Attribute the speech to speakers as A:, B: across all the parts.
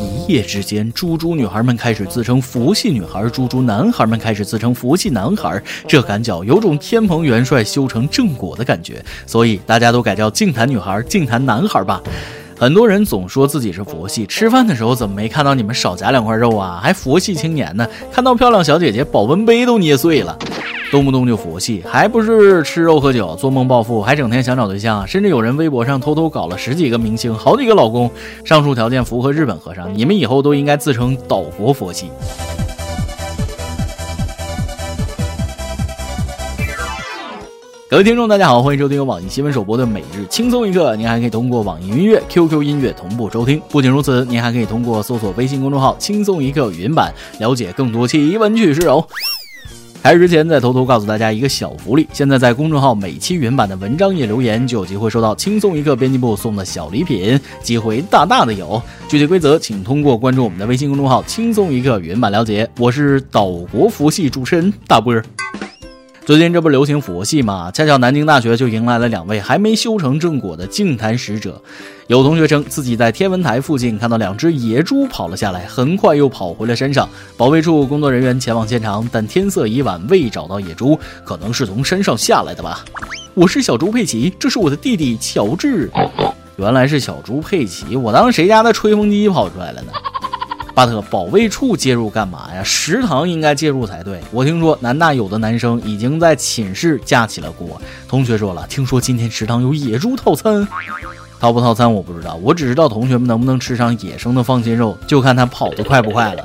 A: 一夜之间，猪猪女孩们开始自称佛系女孩，猪猪男孩们开始自称佛系男孩。这感觉有种天蓬元帅修成正果的感觉，所以大家都改叫净坛女孩、净坛男孩吧。很多人总说自己是佛系，吃饭的时候怎么没看到你们少夹两块肉啊？还佛系青年呢？看到漂亮小姐姐，保温杯都捏碎了。动不动就佛系，还不是吃肉喝酒，做梦暴富，还整天想找对象，甚至有人微博上偷偷搞了十几个明星，好几个老公。上述条件符合日本和尚，你们以后都应该自称岛国佛系。各位听众，大家好，欢迎收听由网易新闻首播的每日轻松一刻。您还可以通过网易音乐、QQ 音乐同步收听。不仅如此，您还可以通过搜索微信公众号“轻松一刻”语音版，了解更多奇闻趣事哦。开始之前，再偷偷告诉大家一个小福利：现在在公众号每期原版的文章页留言，就有机会收到轻松一刻编辑部送的小礼品，机会大大的有。具体规则，请通过关注我们的微信公众号“轻松一刻”原版了解。我是岛国服系主持人大波儿。最近这不流行佛系吗？恰巧南京大学就迎来了两位还没修成正果的净坛使者。有同学称自己在天文台附近看到两只野猪跑了下来，很快又跑回了山上。保卫处工作人员前往现场，但天色已晚，未找到野猪，可能是从山上下来的吧。我是小猪佩奇，这是我的弟弟乔治。原来是小猪佩奇，我当谁家的吹风机跑出来了呢？巴特，保卫处介入干嘛呀？食堂应该介入才对。我听说南大有的男生已经在寝室架起了锅。同学说了，听说今天食堂有野猪套餐，套不套餐我不知道，我只知道同学们能不能吃上野生的放心肉，就看他跑得快不快了。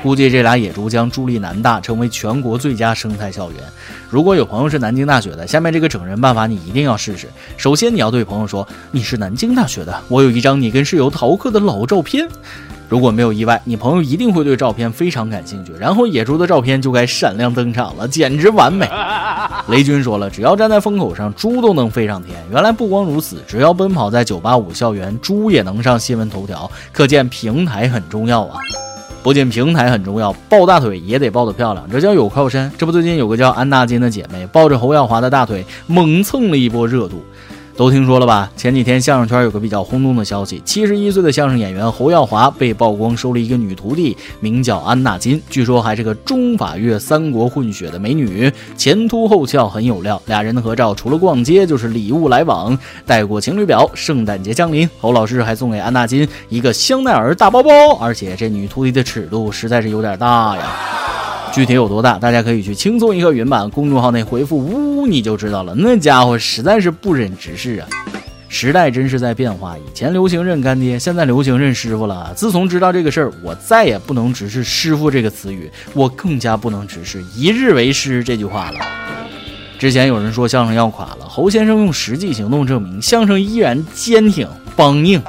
A: 估计这俩野猪将助力南大成为全国最佳生态校园。如果有朋友是南京大学的，下面这个整人办法你一定要试试。首先你要对朋友说你是南京大学的，我有一张你跟室友逃课的老照片。如果没有意外，你朋友一定会对照片非常感兴趣，然后野猪的照片就该闪亮登场了，简直完美。雷军说了，只要站在风口上，猪都能飞上天。原来不光如此，只要奔跑在985校园，猪也能上新闻头条，可见平台很重要啊。不仅平台很重要，抱大腿也得抱得漂亮，这叫有靠山。这不，最近有个叫安纳金的姐妹抱着侯耀华的大腿，猛蹭了一波热度。都听说了吧？前几天相声圈有个比较轰动的消息：七十一岁的相声演员侯耀华被曝光收了一个女徒弟，名叫安纳金，据说还是个中法越三国混血的美女，前凸后翘，很有料。俩人的合照除了逛街就是礼物来往，带过情侣表。圣诞节降临，侯老师还送给安纳金一个香奈儿大包包，而且这女徒弟的尺度实在是有点大呀。具体有多大，大家可以去轻松一刻云版公众号内回复“呜”，你就知道了。那家伙实在是不忍直视啊！时代真是在变化，以前流行认干爹，现在流行认师傅了。自从知道这个事儿，我再也不能直视“师傅”这个词语，我更加不能直视“一日为师”这句话了。之前有人说相声要垮了，侯先生用实际行动证明，相声依然坚挺梆硬。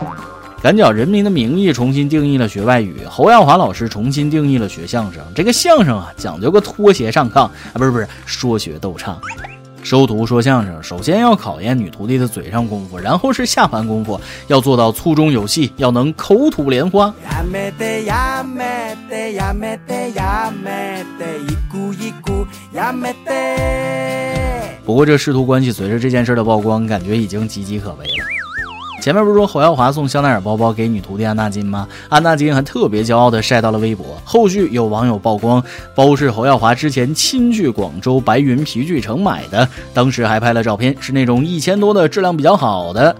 A: 赶脚人民的名义重新定义了学外语，侯耀华老师重新定义了学相声。这个相声啊，讲究个脱鞋上炕啊，不是不是，说学逗唱。收徒说相声，首先要考验女徒弟的嘴上功夫，然后是下盘功夫，要做到粗中有细，要能口吐莲花。不过这师徒关系随着这件事的曝光，感觉已经岌岌可危了。前面不是说侯耀华送香奈儿包包给女徒弟安纳金吗？安纳金还特别骄傲地晒到了微博。后续有网友曝光，包是侯耀华之前亲去广州白云皮具城买的，当时还拍了照片，是那种一千多的质量比较好的。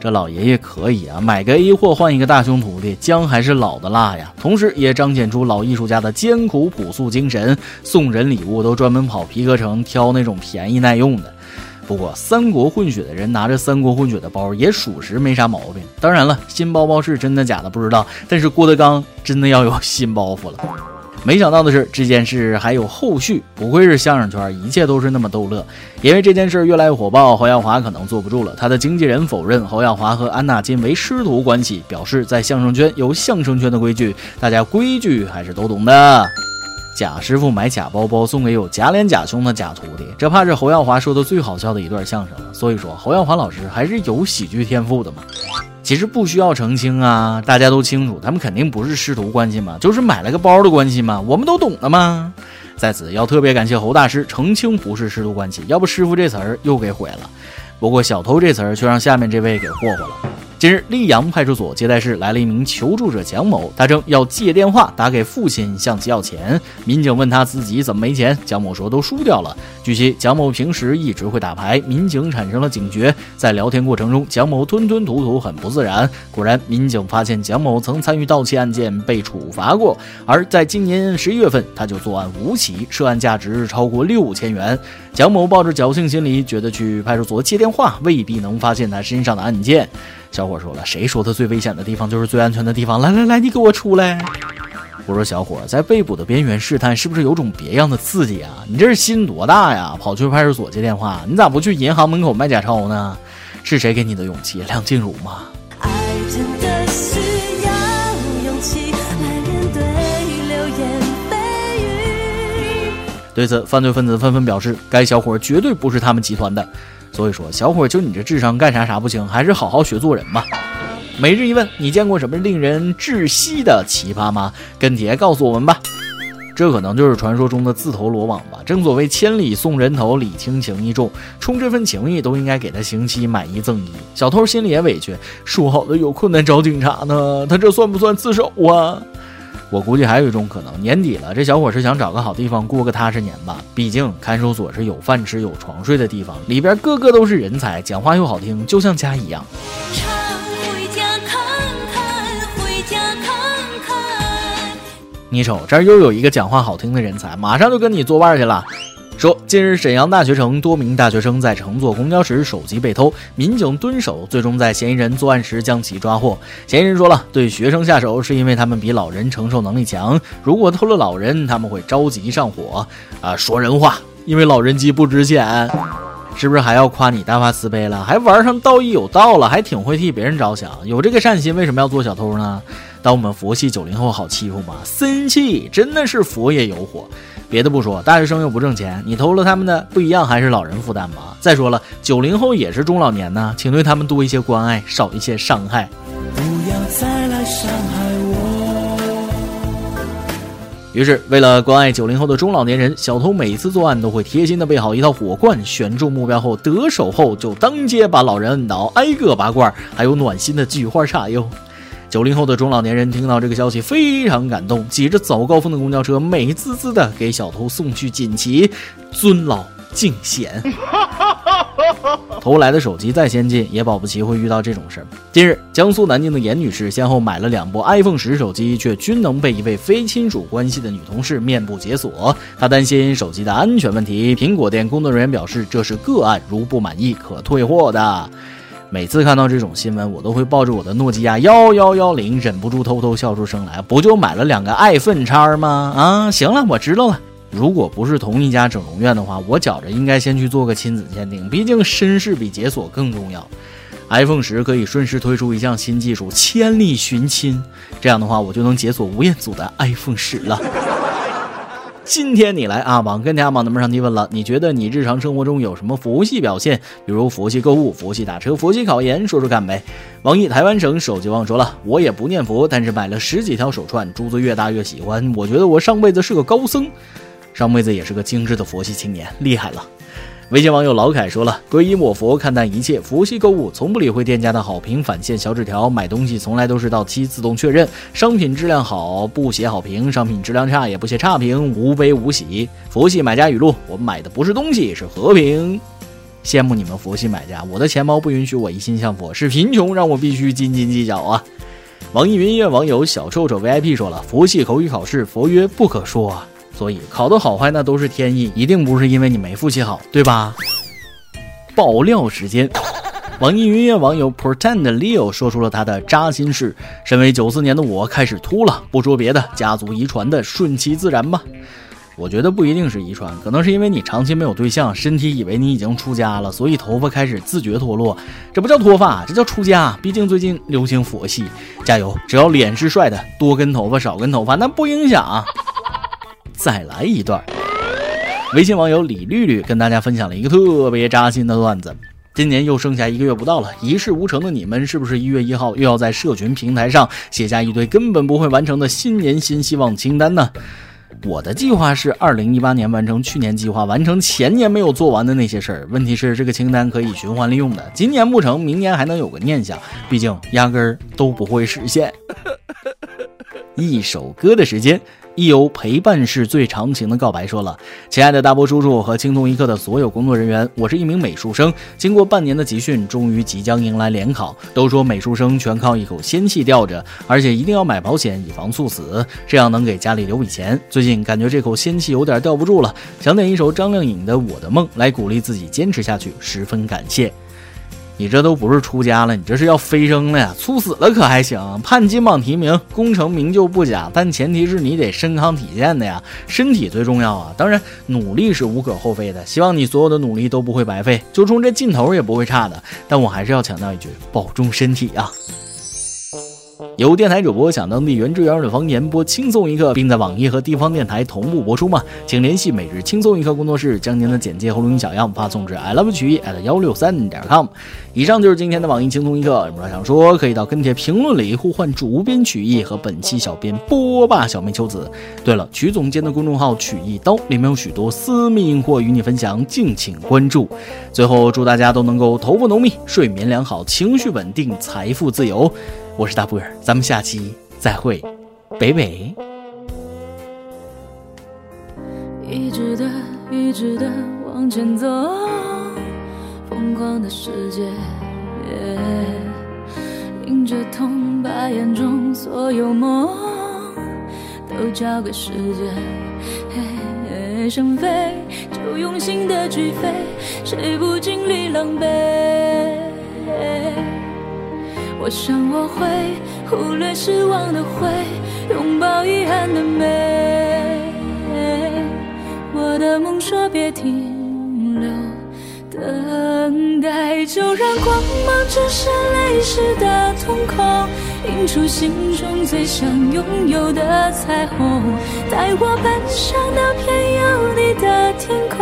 A: 这老爷爷可以啊，买个 A 货换一个大胸徒弟，姜还是老的辣呀。同时也彰显出老艺术家的艰苦朴素精神，送人礼物都专门跑皮革城挑那种便宜耐用的。不过，三国混血的人拿着三国混血的包，也属实没啥毛病。当然了，新包包是真的假的不知道，但是郭德纲真的要有新包袱了。没想到的是，这件事还有后续，不愧是相声圈，一切都是那么逗乐。因为这件事越来越火爆，侯耀华可能坐不住了，他的经纪人否认侯耀华和安纳金为师徒关系，表示在相声圈有相声圈的规矩，大家规矩还是都懂的。贾师傅买假包包送给有假脸假胸的假徒弟，这怕是侯耀华说的最好笑的一段相声了。所以说，侯耀华老师还是有喜剧天赋的嘛。其实不需要澄清啊，大家都清楚，他们肯定不是师徒关系嘛，就是买了个包的关系嘛，我们都懂的嘛。在此要特别感谢侯大师澄清不是师徒关系，要不师傅这词儿又给毁了。不过小偷这词儿却让下面这位给霍霍了。近日，溧阳派出所接待室来了一名求助者蒋某，他称要借电话打给父亲，向其要钱。民警问他自己怎么没钱，蒋某说都输掉了。据悉，蒋某平时一直会打牌，民警产生了警觉，在聊天过程中，蒋某吞吞吐吐，很不自然。果然，民警发现蒋某曾参与盗窃案件，被处罚过。而在今年十一月份，他就作案五起，涉案价值超过六千元。蒋某抱着侥幸心理，觉得去派出所接电话未必能发现他身上的案件。小伙说了：“谁说他最危险的地方就是最安全的地方？来来来，你给我出来！”我说：“小伙在被捕的边缘试探，是不是有种别样的刺激啊？你这是心多大呀？跑去派出所接电话，你咋不去银行门口卖假钞呢？是谁给你的勇气？梁静茹吗？”对此，犯罪分子纷纷表示，该小伙绝对不是他们集团的。所以说，小伙就你这智商，干啥啥不行，还是好好学做人吧。每日一问，你见过什么令人窒息的奇葩吗？跟帖告诉我们吧。这可能就是传说中的自投罗网吧。正所谓千里送人头，礼轻情意重，冲这份情谊都应该给他刑期买一赠一。小偷心里也委屈，说好的有困难找警察呢，他这算不算自首啊？我估计还有一种可能，年底了，这小伙是想找个好地方过个踏实年吧。毕竟看守所是有饭吃、有床睡的地方，里边个个都是人才，讲话又好听，就像家一样。你瞅，这儿又有一个讲话好听的人才，马上就跟你作伴去了。说，近日沈阳大学城多名大学生在乘坐公交时手机被偷，民警蹲守，最终在嫌疑人作案时将其抓获。嫌疑人说了，对学生下手是因为他们比老人承受能力强，如果偷了老人，他们会着急上火。啊，说人话，因为老人机不值钱，是不是还要夸你大发慈悲了？还玩上道义有道了，还挺会替别人着想，有这个善心，为什么要做小偷呢？当我们佛系九零后好欺负吗？森气真的是佛也有火。别的不说，大学生又不挣钱，你偷了他们的，不一样还是老人负担吗？再说了，九零后也是中老年呢，请对他们多一些关爱，少一些伤害。不要再来伤害我。于是，为了关爱九零后的中老年人，小偷每次作案都会贴心的备好一套火罐，选中目标后得手后就当街把老人摁倒，挨个拔罐，还有暖心的菊花茶哟。九零后的中老年人听到这个消息非常感动，挤着早高峰的公交车，美滋滋的给小偷送去锦旗，尊老敬贤。偷来的手机再先进，也保不齐会遇到这种事儿。近日，江苏南京的严女士先后买了两部 iPhone 十手机，却均能被一位非亲属关系的女同事面部解锁。她担心手机的安全问题，苹果店工作人员表示这是个案，如不满意可退货的。每次看到这种新闻，我都会抱着我的诺基亚幺幺幺零，忍不住偷偷笑出声来。不就买了两个爱粪叉吗？啊，行了，我知道了。如果不是同一家整容院的话，我觉着应该先去做个亲子鉴定，毕竟身世比解锁更重要。iPhone 十可以顺势推出一项新技术——千里寻亲，这样的话，我就能解锁吴彦祖的 iPhone 十了。今天你来啊，网跟家网的门上提问了，你觉得你日常生活中有什么佛系表现？比如佛系购物、佛系打车、佛系考研，说说看呗。网易台湾省手机网说了，我也不念佛，但是买了十几条手串，珠子越大越喜欢。我觉得我上辈子是个高僧，上辈子也是个精致的佛系青年，厉害了。微信网友老凯说了：“皈依我佛，看淡一切，佛系购物，从不理会店家的好评返现小纸条，买东西从来都是到期自动确认，商品质量好不写好评，商品质量差也不写差评，无悲无喜。佛系买家语录：我买的不是东西，是和平。羡慕你们佛系买家，我的钱包不允许我一心向佛，是贫穷让我必须斤斤计较啊。”网易云音乐网友小臭臭 VIP 说了：“佛系口语考试，佛曰不可说。”所以考的好坏那都是天意，一定不是因为你没复习好，对吧？爆料时间，网易云音乐网友 Pretend Leo 说出了他的扎心事：身为九四年的我开始秃了，不说别的，家族遗传的，顺其自然吧。我觉得不一定是遗传，可能是因为你长期没有对象，身体以为你已经出家了，所以头发开始自觉脱落。这不叫脱发，这叫出家。毕竟最近流行佛系，加油！只要脸是帅的，多根头发少根头发那不影响。再来一段。微信网友李绿绿跟大家分享了一个特别扎心的段子。今年又剩下一个月不到了，一事无成的你们，是不是一月一号又要在社群平台上写下一堆根本不会完成的新年新希望清单呢？我的计划是二零一八年完成去年计划，完成前年没有做完的那些事儿。问题是这个清单可以循环利用的，今年不成，明年还能有个念想。毕竟压根儿都不会实现。一首歌的时间。一游陪伴是最长情的告白说了：“亲爱的大波叔叔和轻松一刻的所有工作人员，我是一名美术生，经过半年的集训，终于即将迎来联考。都说美术生全靠一口仙气吊着，而且一定要买保险以防猝死，这样能给家里留笔钱。最近感觉这口仙气有点吊不住了，想点一首张靓颖的《我的梦》来鼓励自己坚持下去，十分感谢。”你这都不是出家了，你这是要飞升了呀！猝死了可还行？判金榜题名，功成名就不假，但前提是你得身康体健的呀，身体最重要啊！当然，努力是无可厚非的，希望你所有的努力都不会白费，就冲这劲头也不会差的。但我还是要强调一句，保重身体啊！有电台主播想当地原汁原味的方言播轻松一刻，并在网易和地方电台同步播出吗？请联系每日轻松一刻工作室，将您的简介和录音小样发送至 i love 曲艺 at 幺六三点 com。以上就是今天的网易轻松一刻，有什么想说，可以到跟帖评论里呼唤主编曲艺和本期小编波霸小妹秋子。对了，曲总监的公众号曲一刀里面有许多私密硬货与你分享，敬请关注。最后，祝大家都能够头发浓密，睡眠良好，情绪稳定，财富自由。我是大布尔，咱们下期再会，北北。
B: 一直的，一直的往前走，疯狂的世界，迎着痛，把眼中所有梦都交给时间。想飞就用心的去飞，谁不经历狼狈？我想我会忽略失望的灰，拥抱遗憾的美。我的梦说别停留，等待就让光芒折射泪湿的瞳孔，映出心中最想拥有的彩虹。带我奔向那片有你。的天空，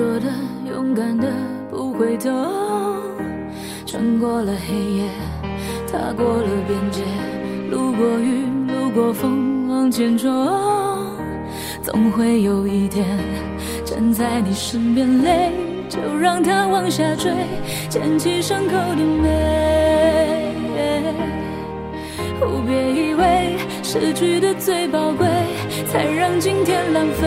B: 说的，勇敢的，不回头，穿过了黑夜，踏过了边界，路过雨，路过风，往前冲，总会有一天站在你身边，泪就让它往下坠，捡起伤口的美。别以为失去的最宝贵，才让今天浪费。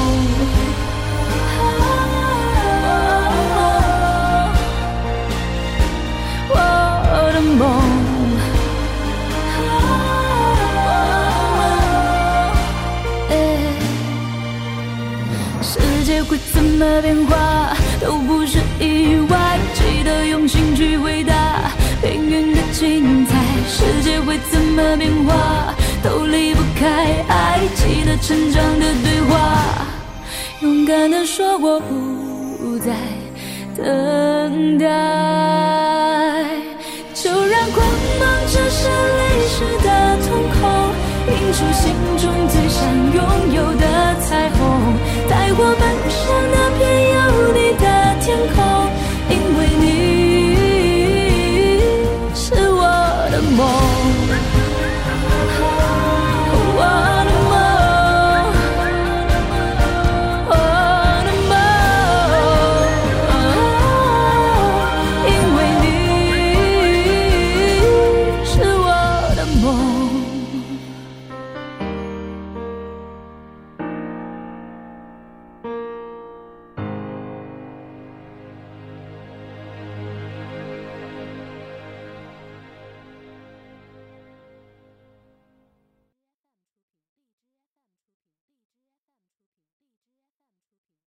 B: 变化都不是意外，记得用心去回答命运的精彩。世界会怎么变化都离不开爱，记得成长的对话，勇敢的说我不再等待，